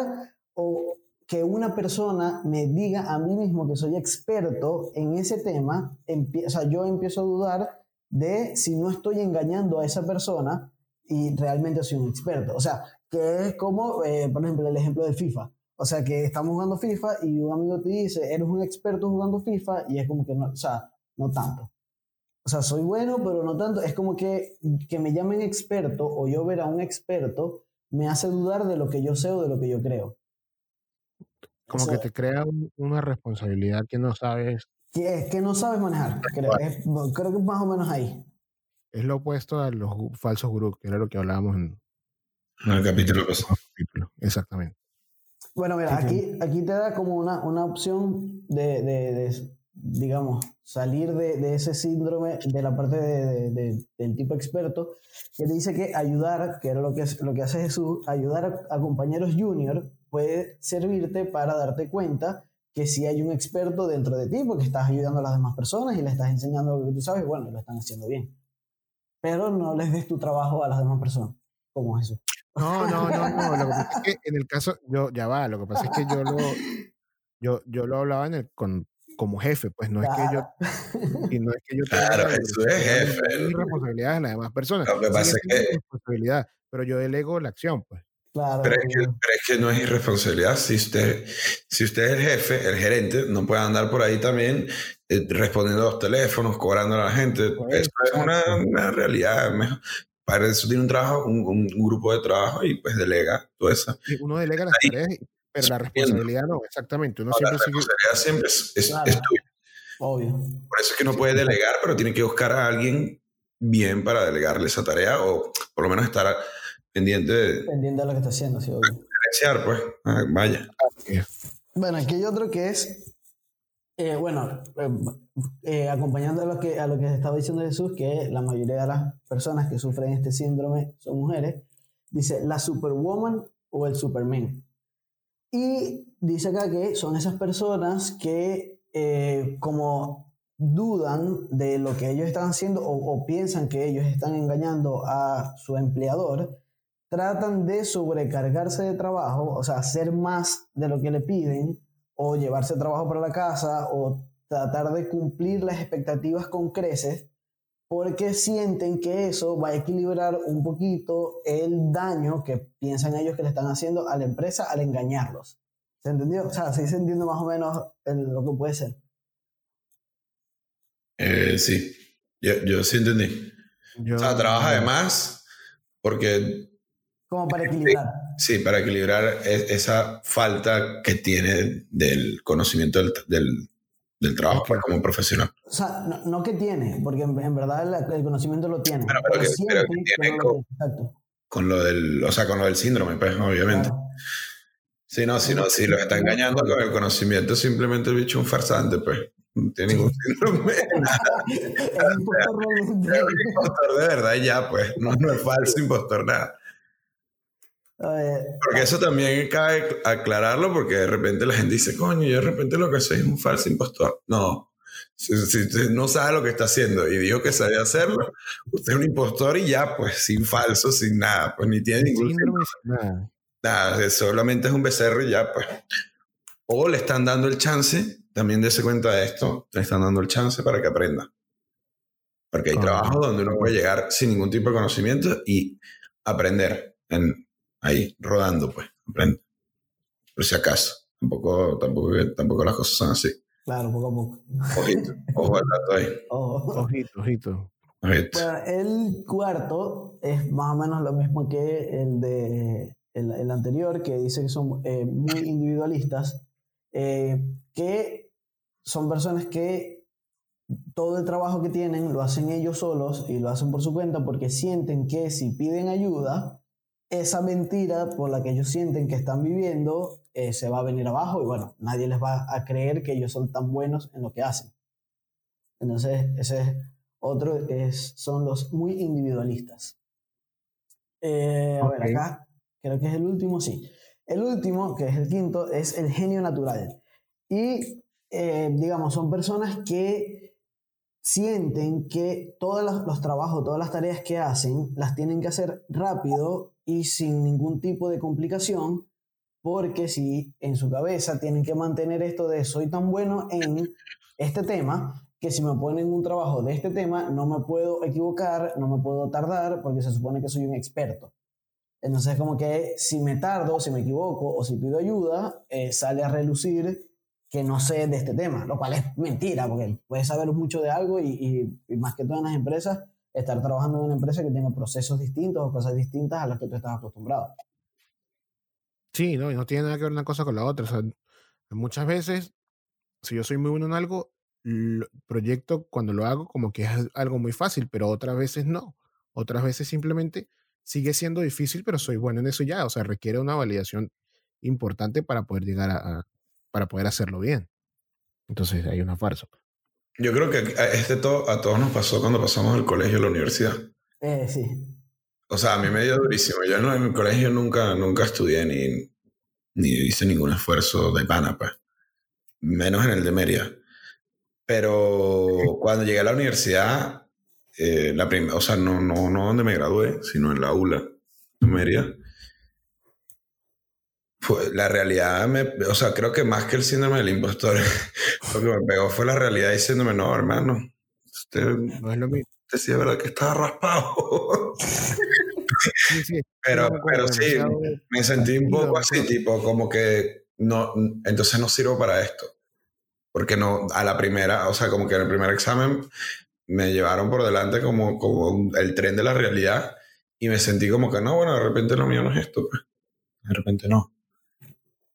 o que una persona me diga a mí mismo que soy experto en ese tema, o sea, yo empiezo a dudar de si no estoy engañando a esa persona y realmente soy un experto. O sea, que es como, eh, por ejemplo, el ejemplo del FIFA. O sea, que estamos jugando FIFA y un amigo te dice, eres un experto jugando FIFA y es como que no, o sea, no tanto. O sea, soy bueno, pero no tanto. Es como que, que me llamen experto o yo ver a un experto me hace dudar de lo que yo sé o de lo que yo creo. como que te crea un- una responsabilidad que no sabes. Que, que no sabes manejar. Creo, Es- creo que es más o menos ahí. Es lo opuesto a los falsos gurús, que era lo que hablábamos en En el capítulo pasado. Exactamente. Bueno, mira, aquí, aquí te da como una, una opción de, de- de, digamos, salir de, de ese síndrome de la parte de- de- de- del tipo experto, que dice que ayudar, que era lo que, lo que hace Jesús, ayudar a, a compañeros junior puede servirte para darte cuenta que si hay un experto dentro de ti, porque estás ayudando a las demás personas y le estás enseñando lo que tú sabes, bueno, lo están haciendo bien. Pero no les des tu trabajo a las demás personas, como Jesús. No, no, no, no. Lo que pasa es que en el caso, yo, ya va, lo que pasa es que yo lo, yo, yo lo hablaba en el, con, como jefe, pues no es que yo, y no es que yo tenga Claro, la eso es jefe. mi responsabilidad de las demás personas. Lo que Sigue pasa es siendo que- mi responsabilidad, pero yo delego la acción, pues. Claro. Pero es, que, pero es que no es irresponsabilidad. Si usted, si usted es el jefe, el gerente, no puede andar por ahí también eh, respondiendo a los teléfonos, cobrando a la gente. Pues, eso es una, realidad. Mejor- Para eso tiene un trabajo, un, un- grupo de trabajo y pues delega todo eso. Uno delega las tareas, pero la responsabilidad no, exactamente. Uno No, la sigue. siempre es, es- Claro. es tuya. Obvio. Por eso es que no puede delegar, pero tiene que buscar a alguien bien para delegarle esa tarea o por lo menos estar pendiente de Pendiente de lo que está haciendo, sí, obvio. diferenciar, pues. Ah, vaya. Bueno, aquí hay otro que es, eh, bueno, eh, eh, acompañando a lo, que, a lo que estaba diciendo Jesús, que la mayoría de las personas que sufren este síndrome son mujeres, dice la superwoman o el superman. Y dice acá que son esas personas que eh, como dudan de lo que ellos están haciendo o, o piensan que ellos están engañando a su empleador, tratan de sobrecargarse de trabajo, o sea, hacer más de lo que le piden, o llevarse trabajo para la casa, o tratar de cumplir las expectativas con creces, porque sienten que eso va a equilibrar un poquito el daño que piensan ellos que le están haciendo a la empresa al engañarlos. ¿Se entendió? O sea, sí se entiende más o menos el- lo que puede ser. Eh, sí, yo, yo sí entendí. Yo, O sea, trabaja además porque Como para equilibrar. Sí, para equilibrar e- esa falta que tiene del conocimiento del, del, del trabajo pues, como profesional. O sea, no, no que tiene, porque en, en verdad el, el conocimiento lo tiene. Pero- pero que- pero que sienten tiene. Con lo del, o sea, con lo del síndrome, pues, obviamente. Claro. Si no, si no, si los está engañando con el conocimiento, simplemente el bicho es un farsante, pues. No tiene ningún síndrome. Es impostor un de verdad ya, pues. No, no es falso impostor, nada. Porque eso también cabe aclararlo porque de repente la gente dice, coño, yo de repente lo que soy es un falso impostor. No. Si, si usted no sabe lo que está haciendo y dijo que sabía hacerlo, usted es un impostor y ya, pues, sin falso, sin nada, pues ni tiene ningún nada. nada, solamente es un becerro y ya, pues. O le están dando el chance, también dése cuenta de esto, le están dando el chance para que aprenda. Porque hay Correcto. trabajos donde uno puede llegar sin ningún tipo de conocimiento y aprender en, ahí, rodando, pues, aprende. Por si acaso. Tampoco, tampoco, tampoco las cosas son así. claro, poco a poco. Ojito, ojo al dato ahí. Ojo. Ojito, ojito. Ojito. Bueno, el cuarto es más o menos lo mismo que el de el, el anterior, que dice que son eh, muy individualistas, eh, que son personas que todo el trabajo que tienen lo hacen ellos solos y lo hacen por su cuenta porque sienten que si piden ayuda, esa mentira por la que ellos sienten que están viviendo eh, se va a venir abajo y bueno, nadie les va a creer que ellos son tan buenos en lo que hacen. Entonces, ese es otro, es, son los muy individualistas. Eh, a ver, acá creo que es el último, sí. El último, que es el quinto, es el genio natural. Y, eh, digamos, son personas que sienten que todos los, trabajos, todas las tareas que hacen, las tienen que hacer rápido y sin ningún tipo de complicación, porque si en su cabeza tienen que mantener esto de soy tan bueno en este tema, que si me ponen un trabajo de este tema, no me puedo equivocar, no me puedo tardar, porque se supone que soy un experto. Entonces, como que si me tardo, si me equivoco o si pido ayuda, eh, sale a relucir que no sé de este tema, lo cual es mentira, porque puedes saber mucho de algo y, y- más que todo en las empresas, estar trabajando en una empresa que tenga procesos distintos o cosas distintas a las que tú estás acostumbrado. Sí, no, y no tiene nada que ver una cosa con la otra. O sea, Muchas veces, si yo soy muy bueno en algo, lo proyecto cuando lo hago como que es algo muy fácil, pero otras veces no. Otras veces simplemente sigue siendo difícil, pero soy bueno en eso ya. O sea, requiere una validación importante para poder llegar a- para poder hacerlo bien. Entonces hay una farsa. Yo creo que a, este to- a todos nos pasó cuando pasamos del colegio a la universidad. Eh, sí. O sea, a mí me dio durísimo. Yo en, en mi colegio nunca, nunca estudié ni, ni hice ningún esfuerzo de pana, pues. Menos en el de Mérida. Pero cuando llegué a la universidad, eh, la prim- o sea, no, no, no donde me gradué, sino en la ULA de Mérida. Fue, la realidad, me, o sea, creo que más que el síndrome del impostor, lo que me pegó fue la realidad diciéndome, no, hermano, usted, No es lo mismo. usted sí es verdad que estaba raspado. Sí, sí, Pero, pero sí, me sentí un poco así, tipo, como que no, entonces no sirvo para esto. Porque no, a la primera, o sea, como que en el primer examen me llevaron por delante como, como el tren de la realidad y me sentí como que no, bueno, de repente lo mío no es esto, pues. De repente no.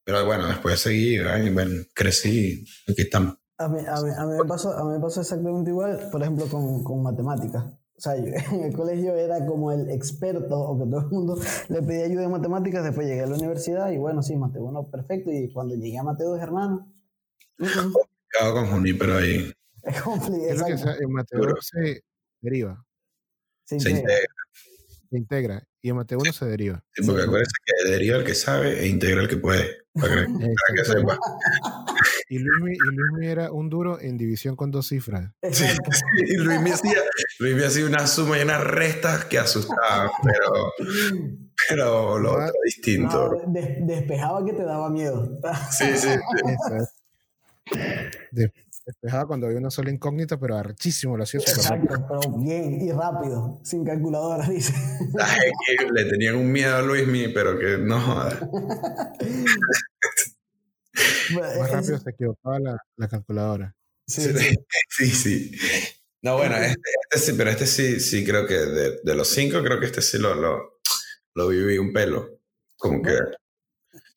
Pero bueno, después seguí, ay, bueno, crecí, aquí estamos. A mí, a, mí, a, mí me pasó, a mí me pasó exactamente igual, por ejemplo, con, con matemáticas. O sea, yo en el colegio era como el experto, o que todo el mundo le pedía ayuda en matemáticas. Después llegué a la universidad y bueno, sí, Mateo 1 perfecto. Y cuando llegué a Mateo 2, hermano, Acabo con Junípero ahí. es complicado. En Mateo se deriva, Se sí. integra. se integra, y en Mateo 1 se deriva. Sí, porque acuérdense que deriva el que sabe e integra el que puede. Para que, para que sepa. Y Luismi, y Luismi era un duro en división con dos cifras. Sí, sí, y Luis me hacía, Luis me hacía una suma y unas restas que asustaban, pero, pero lo otro distinto. No, des- despejaba que te daba miedo. Sí, sí, sí. Eso es. De- despejaba cuando había una sola incógnita, pero archísimo, lo hacía. Exacto, pero bien y rápido, sin calculadora, dice. Ay, que le tenían un miedo a Luis mi, pero que no Más rápido se equivocaba la, la calculadora. sí, Sí, sí. sí. sí. No, bueno, este, este sí, pero este sí, sí creo que de, de los cinco, creo que este sí lo, lo, lo viví un pelo. Como que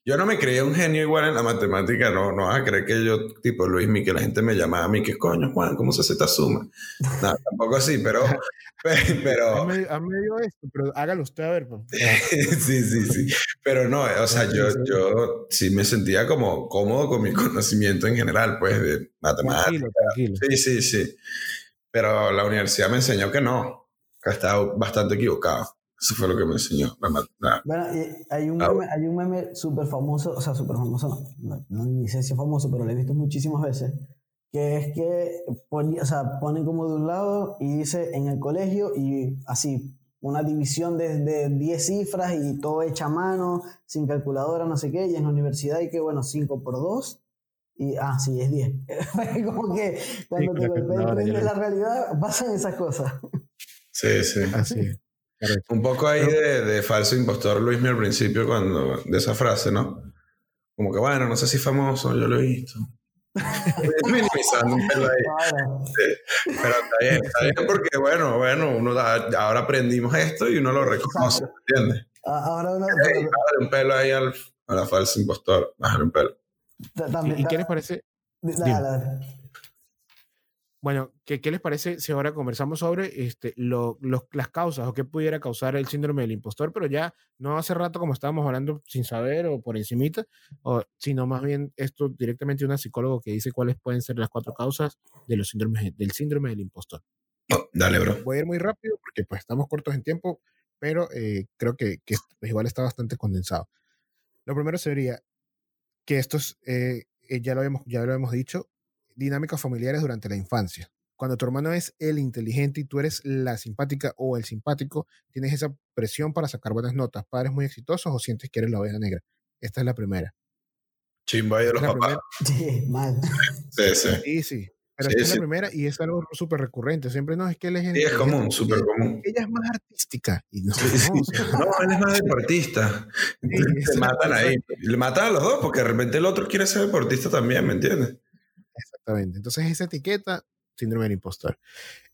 yo no me creía un genio igual en la matemática, no, no vas a creer que yo, tipo Luis, mi, que la gente me llamaba a mí, que coño, Juan, ¿cómo se hace esta suma? No, tampoco así, pero, pero, A mí, a mí me dio esto, pero hágalo usted a ver. pues. sí, sí, sí. Pero no, o sea, yo, yo sí me sentía como cómodo con mi conocimiento en general, pues, de matemáticas. Tranquilo, tranquilo. Sí, sí, sí. Pero la universidad me enseñó que no, que estaba bastante equivocado. Eso fue lo que me enseñó. La ma- la- Bueno, y hay un Ah, meme, hay un meme súper famoso, o sea, súper famoso, no, no, no, ni sé si es famoso, pero lo he visto muchísimas veces, que es que poni- o sea, ponen como de un lado y dice en el colegio y así, una división de, de 10 cifras y todo hecha a mano, sin calculadora, no sé qué, y en la universidad hay que, bueno, 5 por 2. Y, ah, sí, es 10. como que cuando con te la golpea el calculadora, tren ya de lo la realidad, pasan esas cosas. Sí, sí. Así. Un poco ahí de, de falso impostor, Luis, al principio, cuando, de esa frase, ¿no? Como que, bueno, no sé si famoso, yo lo he visto. Minimizando un pelo ahí. Pero está bien, está bien porque, bueno, bueno, uno da- ahora aprendimos esto y uno lo reconoce, ¿entiendes? Ah, Ahora uno, Ey, bájale un pelo ahí al, a la falsa impostor, bájale un pelo. también, ¿Y, y qué les parece? Dale, dale. Bueno, ¿qué, qué les parece si ahora conversamos sobre este, lo- los- las causas o qué pudiera causar el síndrome del impostor? Pero ya no hace rato como estábamos hablando sin saber o por encimita, o, sino más bien esto directamente una psicólogo que dice cuáles pueden ser las cuatro causas de los síndromes, del síndrome del impostor. Oh, dale, bro. Voy a ir muy rápido porque pues estamos cortos en tiempo, pero eh, creo que, que pues, igual está bastante condensado. Lo primero sería que estos, eh, eh, ya, lo habíamos, ya lo habíamos dicho, dinámicas familiares durante la infancia. Cuando tu hermano es el inteligente y tú eres la simpática o el simpático, tienes esa presión para sacar buenas notas. Padres muy exitosos o sientes que eres la oveja negra. Esta es la primera. Chimbo ahí de los papás. Sí, mal. Sí, sí. Sí, sí. Pero Sí, esta es sí. la primera y es algo súper recurrente. Siempre no es que él es Sí, es común, súper común. Ella es más artística. Y no, Sí, sí. no, o sea, No, él es más deportista. Se es matan ahí. Le matan a los dos porque de repente el otro quiere ser deportista también, ¿me entiendes? Exactamente. Entonces, esa etiqueta, síndrome del impostor.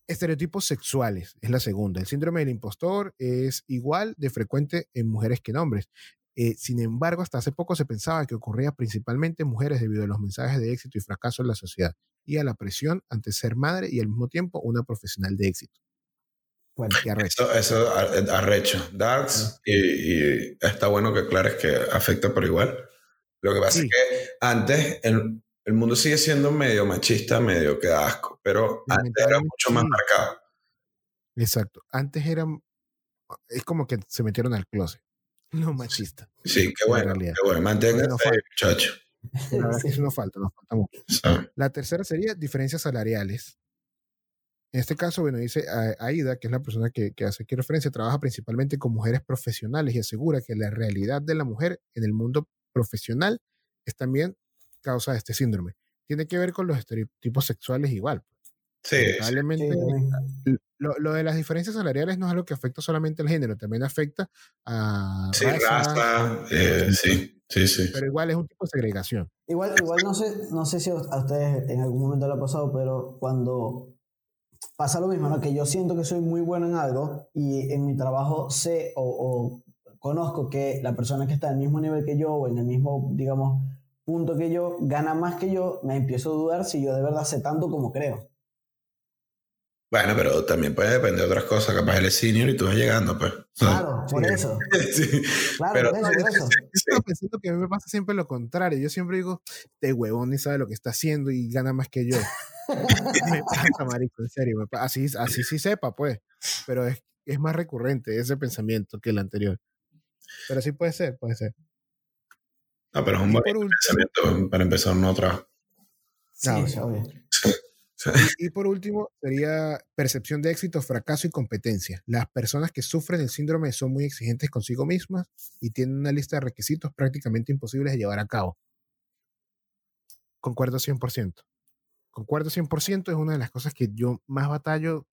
Estereotipos sexuales es la segunda. El síndrome del impostor es igual de frecuente en mujeres que en hombres. Eh, sin embargo, hasta hace poco se pensaba que ocurría principalmente en mujeres debido a los mensajes de éxito y fracaso en la sociedad y a la presión ante ser madre y al mismo tiempo una profesional de éxito. Bueno, Qué arrecho. Eso, eso arrecho. Darks, y, y está bueno que aclares que afecta por igual. Lo que pasa Sí. es que antes el, el mundo sigue siendo medio machista, medio que asco, pero antes era mucho más marcado. Exacto. Antes eran, es como que se metieron al closet. No machista. Sí, qué En bueno, qué bueno. Manténgase, No falta. muchacho. La verdad es que eso nos falta, nos falta mucho. La tercera sería diferencias salariales. En este caso, bueno, dice Aida, que es la persona que, que hace aquí referencia, trabaja principalmente con mujeres profesionales y asegura que la realidad de la mujer en el mundo profesional es también causa de este síndrome. Tiene que ver con los estereotipos sexuales igual. Sí, sí. Lamentablemente, sí, lo, lo de las diferencias salariales no es algo que afecta solamente al género, también afecta a Sí, raza, eh, sí, sí, sí. pero igual es un tipo de segregación. Igual, igual no sé, no sé si a ustedes en algún momento le ha pasado, pero cuando pasa lo mismo, ¿no? Que yo siento que soy muy bueno en algo y en mi trabajo sé o, o conozco que la persona que está al mismo nivel que yo o en el mismo, digamos, punto que yo gana más que yo, me empiezo a dudar si yo de verdad sé tanto como creo. Bueno, pero también puede depender de otras cosas. Capaz él es senior y tú vas llegando, pues. Claro, por eso. Sí. Claro, Pero- por eso, por eso. Yo pensando que a mí me pasa siempre lo contrario. Yo siempre digo, este huevón ni sabe lo que está haciendo y gana más que yo. me pasa, marico, en serio. me así, así sí sepa, pues. Pero es, es más recurrente ese pensamiento que el anterior. Pero sí puede ser, puede ser. No, pero es un Y buen pensamiento para empezar un nuevo trabajo. Sí, Ah, sí, obvio. Y por último, sería percepción de éxito, fracaso y competencia. Las personas que sufren el síndrome son muy exigentes consigo mismas y tienen una lista de requisitos prácticamente imposibles de llevar a cabo. Concuerdo 100%. Concuerdo 100%, es una de las cosas que yo más batallo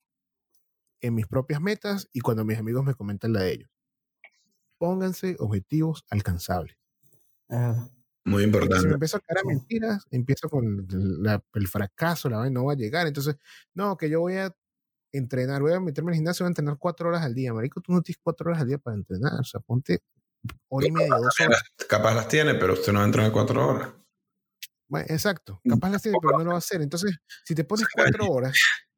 en mis propias metas y cuando mis amigos me comentan la de ellos. Pónganse objetivos alcanzables. Muy Porque si me importante. empiezo a caer a mentiras, empiezo con el, la- el fracaso, la vaina no va a llegar. Entonces, no, que yo voy a entrenar, voy a meterme al gimnasio, voy a entrenar cuatro horas al día. Marico, tú no tienes cuatro horas al día para entrenar. O sea, ponte hora y media, dos horas. Capaz las tiene, pero usted no entra en cuatro horas. Bueno, exacto. Capaz las tiene, pero no lo va a hacer. Entonces, si te pones cuatro horas,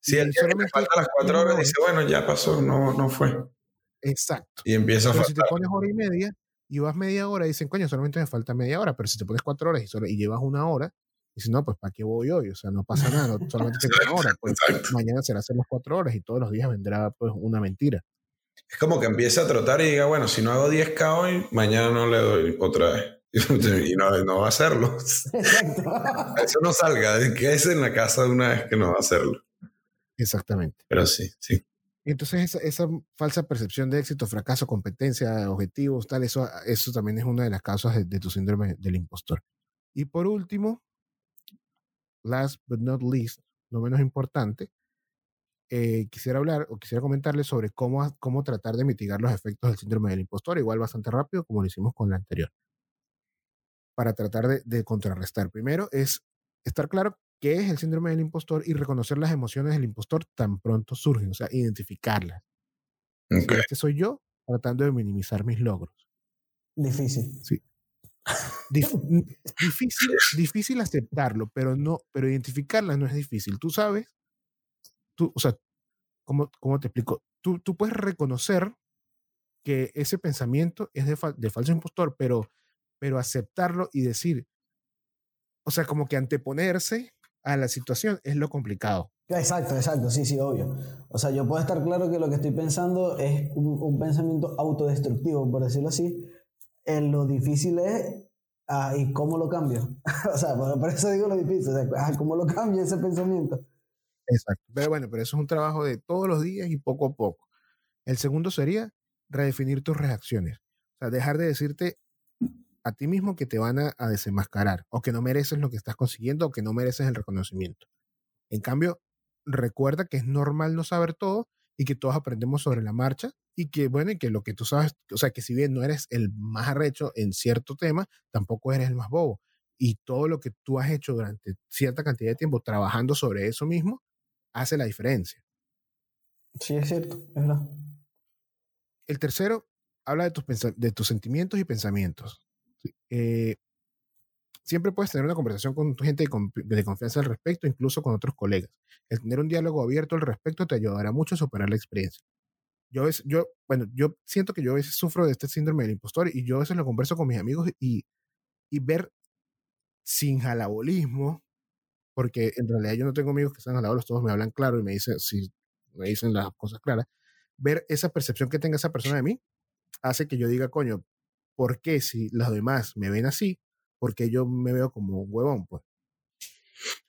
Si Y el día que te falta las cuatro horas, hora. dice, bueno, ya pasó, no, no fue. exacto. Y empieza a Pero si te pones hora y media y vas media hora, dicen, coño, solamente me falta media hora. Pero si te pones cuatro horas y, solo, y llevas una hora, dices, no, pues ¿para qué voy hoy? O sea, no pasa nada, no- solamente tengo una hora. Pues mañana será hacer las cuatro horas y todos los días vendrá pues una mentira. Es como que empieza a trotar y diga, bueno, si no hago 10K hoy, mañana no le doy otra vez. Y no, no va a hacerlo. Exacto. Eso no salga, que es en la casa de una vez que no va a hacerlo. Exactamente. Pero sí, sí. Entonces esa, esa falsa percepción de éxito, fracaso, competencia, objetivos, tal, eso, eso también es una de las causas de, de tu síndrome del impostor. Y por último, last but not least, no menos importante, eh, quisiera hablar o quisiera comentarles sobre cómo, cómo tratar de mitigar los efectos del síndrome del impostor, igual bastante rápido como lo hicimos con la anterior, para tratar de, de contrarrestar. Primero es estar claro qué es el síndrome del impostor y reconocer las emociones del impostor tan pronto surgen, o sea, identificarlas. Si Ok. este soy yo, tratando de minimizar mis logros. Difícil. Dif- n- difícil, difícil aceptarlo, pero no, pero identificarla no es difícil. Tú sabes, tú, o sea, ¿cómo, cómo te explico? Tú, tú puedes reconocer que ese pensamiento es de, fal- de falso impostor, pero, pero aceptarlo y decir, o sea, como que anteponerse a la situación es lo complicado. Exacto, exacto, sí, sí, obvio. O sea, yo puedo estar claro que lo que estoy pensando es un, un pensamiento autodestructivo, por decirlo así. Eh, lo difícil es, ah, ¿y cómo lo cambio? o sea, por, por eso digo lo difícil, o sea, ah, ¿cómo lo cambio ese pensamiento? Exacto. Pero bueno, pero eso es un trabajo de todos los días y poco a poco. El segundo sería redefinir tus reacciones. O sea, dejar de decirte a ti mismo que te van a, a desenmascarar o que no mereces lo que estás consiguiendo o que no mereces el reconocimiento. En cambio, recuerda que es normal no saber todo y que todos aprendemos sobre la marcha y que, bueno, y que lo que tú sabes, o sea, que si bien no eres el más arrecho en cierto tema, tampoco eres el más bobo. Y todo lo que tú has hecho durante cierta cantidad de tiempo trabajando sobre eso mismo, hace la diferencia. Sí, es cierto, es verdad. El tercero, habla de tus, de tus sentimientos y pensamientos. Eh, siempre puedes tener una conversación con tu gente de, de confianza al respecto, incluso con otros colegas. El tener un diálogo abierto al respecto te ayudará mucho a superar la experiencia. Yo, veces- yo, bueno, yo siento que yo a veces sufro de este síndrome del impostor y yo a veces lo converso con mis amigos y, y ver sin jalabolismo, porque en realidad yo no tengo amigos que sean jalabolos, todos me hablan claro y me dicen, si me dicen las cosas claras, ver esa percepción que tenga esa persona de mí hace que yo diga, coño, ¿por qué si los demás me ven así? Porque yo me veo como un huevón, pues.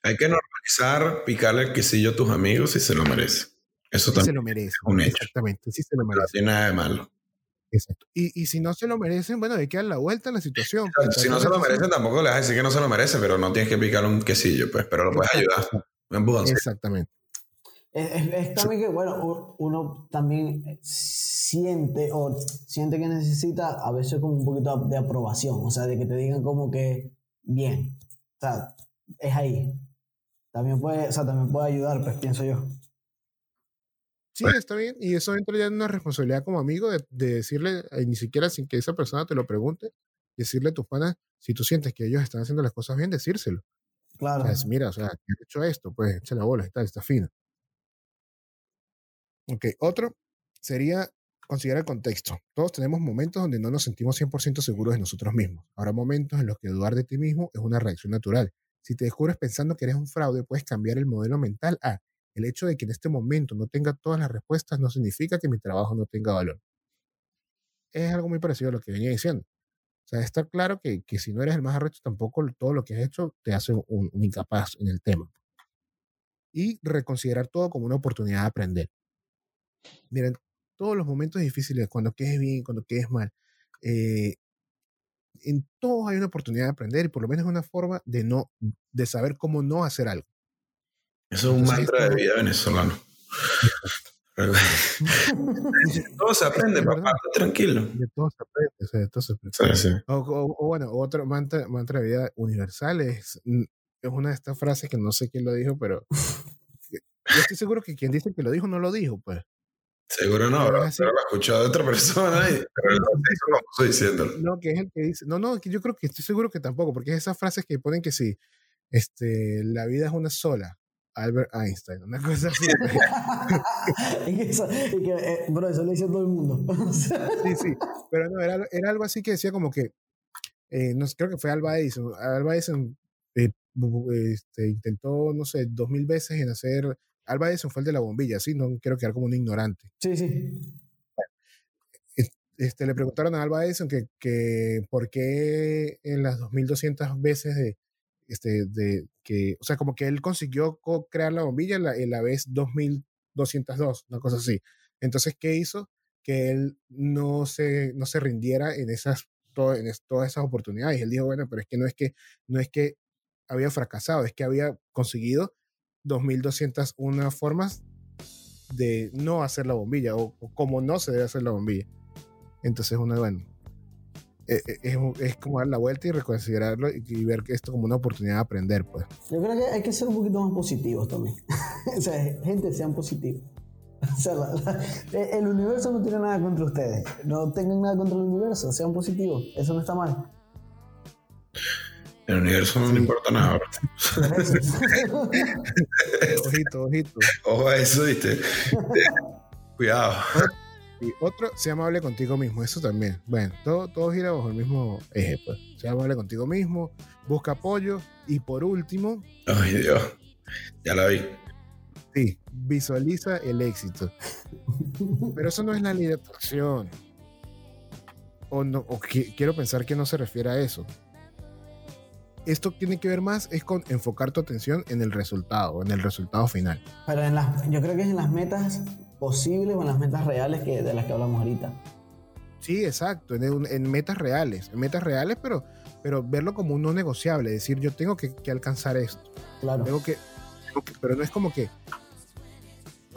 Hay que normalizar picarle el quesillo a tus amigos si se lo merece. Eso Sí se también lo merecen. un hecho. Exactamente, sí se lo no merecen. tiene nada de malo. Exacto. Y, y si no se lo merecen, bueno, hay que dar la vuelta a la situación. Pues, si no se lo merece, tampoco le vas a decir que no se lo merece, pero no tienes que picarle un quesillo, pues, pero lo puedes ayudar. Un empujoncito. Exactamente. Es, es- también que, bueno, uno también eh, siente o siente que necesita a veces como un poquito de aprobación, o sea, de que te digan como que bien, o sea, es ahí. También puede, o sea, también puede ayudar, pues pienso yo. Sí, está bien. Y eso entra ya en una responsabilidad como amigo de, de decirle, eh, ni siquiera sin que esa persona te lo pregunte, decirle a tus panas, si tú sientes que ellos están haciendo las cosas bien, decírselo. O Claro. sea, es, mira, o sea, que has hecho esto, pues echa la bola, está, está fino. Ok, otro sería considerar el contexto. Todos tenemos momentos donde no nos sentimos 100% seguros de nosotros mismos. Habrá momentos en los que dudar de ti mismo es una reacción natural. Si te descubres pensando que eres un fraude, puedes cambiar el modelo mental a el hecho de que en este momento no tenga todas las respuestas no significa que mi trabajo no tenga valor. Es algo muy parecido a lo que venía diciendo. O sea, está claro que, que si no eres el más arrecho, tampoco todo lo que has hecho te hace un, un incapaz en el tema. Y reconsiderar todo como una oportunidad de aprender. Miren, todos los momentos difíciles, cuando quedes bien, cuando quedes mal, eh, en todos hay una oportunidad de aprender y por lo menos una forma de no, de saber cómo no hacer algo. Eso es un Entonces, mantra de vida venezolano. Todo se aprende, papá, tranquilo. De todo se aprende, o sea, de todo se aprende. Sí, sí. O, o- o bueno, otro mantra, mantra de vida universal es, mm, es una de estas frases que no sé quién lo dijo, pero yo estoy seguro que quien dice que lo dijo no lo dijo, pues. Seguro no, Pero lo he escuchado de otra persona y pero no estoy diciéndolo. No, que es el que dice, no, no, que yo creo que estoy seguro que tampoco, porque es esas frases que ponen que sí, este, la vida es una sola, Albert Einstein, una cosa así. y que, eso, y que eh, bro, eso lo dice todo el mundo. Sí, sí, pero no, era, era algo así que decía como que, eh, no sé, creo que fue Alba Edison, Alba Edison eh, este, intentó, no sé, dos mil veces en hacer, Alba Edison fue el de la bombilla, sí, no quiero quedar como un ignorante. sí, sí. este, le preguntaron a Alba Edison que, que por qué en las 2200 veces de, este, de que, o sea, como que él consiguió co- crear la bombilla en la, en la vez 2202, una cosa así. Entonces, ¿qué hizo? Que él no se, no se rindiera en esas, to- en es- todas esas oportunidades. Él dijo, bueno, pero es que no es que, no es que había fracasado, es que había conseguido 2201 formas de no hacer la bombilla o, o cómo no se debe hacer la bombilla. Entonces, uno, bueno, eh, eh, es, es como dar la vuelta y reconsiderarlo y, y ver esto como una oportunidad de aprender, pues. Yo creo que hay que ser un poquito más positivos también. o sea, gente, sean positivos. O sea, la- la- eh, el universo no tiene nada contra ustedes. No tengan nada contra el universo, sean positivos. Eso no está mal. El universo no le importa nada. Ojito, ojito. Ojo a eso, viste. Cuidado. Y otro, sea amable contigo mismo, eso también. Bueno, todo, todo gira bajo el mismo eje, pues. Sea amable contigo mismo, busca apoyo y por último, Ay, Dios. Ya la vi. sí, visualiza el éxito. Pero eso no es la ley de atracción. O, no, o qui- quiero pensar que no se refiere a eso. Esto tiene que ver más es con enfocar tu atención en el resultado, en el resultado final. Pero en las, yo creo que es en las metas posibles o en las metas reales que, de las que hablamos ahorita. Sí, exacto, en, metas reales, en metas reales, pero, pero verlo como un no negociable, decir yo tengo que, que alcanzar esto, Claro. tengo que, tengo que- pero no es como que,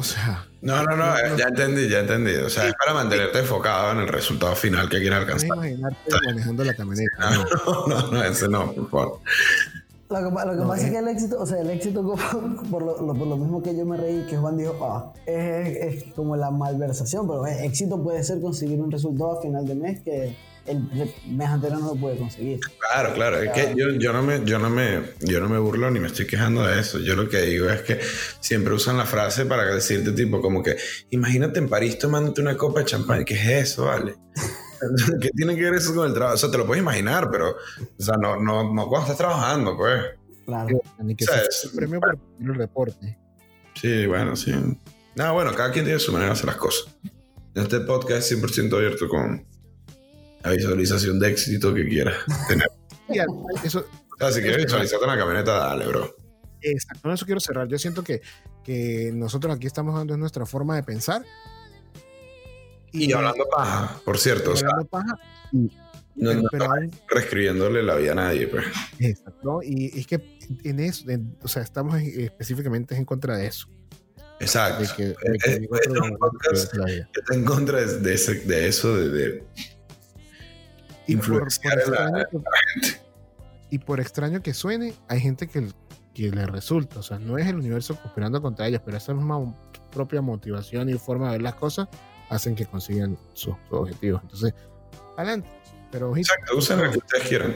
o sea, No, no, no, eh, ya entendí, ya entendí. O sea, es para mantenerte enfocado en el resultado final que quieres no es alcanzar. imaginarte manejando la camioneta. No, no. no, no, ese no, por favor. Lo que, pa- lo que No, pasa es eh. que el éxito, o sea, el éxito como- por lo, lo- por lo mismo que yo me reí, que Juan dijo, ah, es, es como la malversación, pero eh, éxito puede ser conseguir un resultado a final de mes que el mes anterior no lo puede conseguir. Claro, claro. Es que yo, yo, no me, yo, no me, yo no me burlo ni me estoy quejando de eso. Yo lo que digo es que siempre usan la frase para decirte tipo como que imagínate en París tomándote una copa de champán. ¿Qué es eso, vale? ¿Qué tiene que ver eso con el trabajo? O sea, te lo puedes imaginar, pero o sea, no, no, no cuando estás trabajando, pues. Claro. Ni que O sea, sea es- el premio por el reporte. Sí, bueno, sí. Nada, bueno, cada quien tiene su manera de hacer las cosas. Este podcast es 100% abierto con la visualización de éxito que quieras tener. Y eso, O sea, si quieres visualizarte en la camioneta, dale, bro. exacto, con eso quiero cerrar. Yo siento que, que nosotros aquí estamos dando nuestra forma de pensar. Y hablando paja, por cierto, o sea, hablando paja, no, pero, no pero aún- reescribiéndole la vida a nadie, pues. exacto. Y es que en eso, en- o sea, estamos en- específicamente en contra de eso. Exacto. De que, que es- es en contra de, de ese- de eso, de, Y por, por influenciar a la- extraño que, y por extraño que suene, hay gente que, que le resulta. O sea, no es el universo conspirando contra ellos, pero esa misma propia motivación y forma de ver las cosas hacen que consigan sus, sus objetivos. Entonces, adelante. Pero ojito, Exacto, usen lo que ustedes quieran.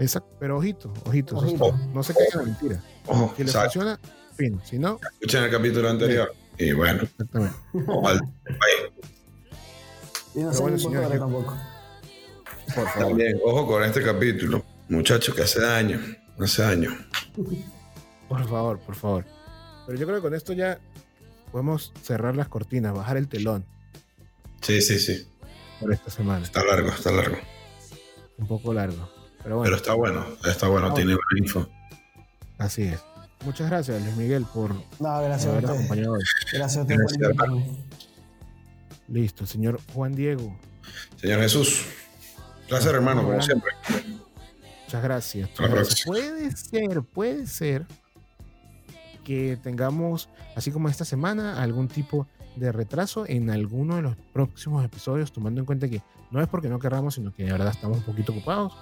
exacto, pero ojito, ojito. Ojito. No se caigan en la mentira. Ojo, Si les exacto. funciona, fin. Si no, Escuchen el capítulo anterior. Y bueno, exactamente. ojalá. Bye. Y no bueno, tampoco. Por favor. También, ojo con este capítulo. Muchachos, que hace daño. Hace daño. Por favor, por favor. Pero yo creo que con esto ya podemos cerrar las cortinas, bajar el telón Sí, sí, sí. por esta semana. Está largo, está largo. Un poco largo. Pero bueno, Pero está bueno. Está bueno, tiene buena info. así es. Muchas gracias, Luis Miguel, por No, gracias a habernos ustedes. acompañado hoy. Gracias a invitarme. Listo, señor Juan Diego. Señor Jesús. Placer, hermano, como siempre. Muchas gracias. Muchas. Puede ser, puede ser que tengamos, así como esta semana, algún tipo de retraso en alguno de los próximos episodios, tomando en cuenta que no es porque no querramos, sino que de verdad estamos un poquito ocupados.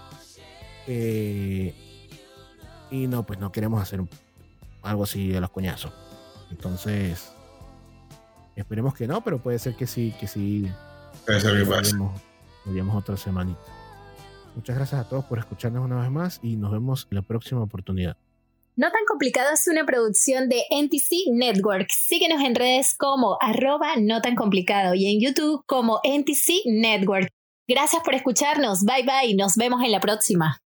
Eh, y no, pues no queremos hacer algo así de los coñazos. Entonces, esperemos que no, pero puede ser que sí, que sí Puede ser que pase. Volvemos otra semanita. Muchas gracias a todos por escucharnos una vez más y nos vemos en la próxima oportunidad. No tan complicado es una producción de NTC Network. Síguenos en redes como arroba no tan complicado y en YouTube como NTC Network. Gracias por escucharnos. Bye bye. Nos vemos en la próxima.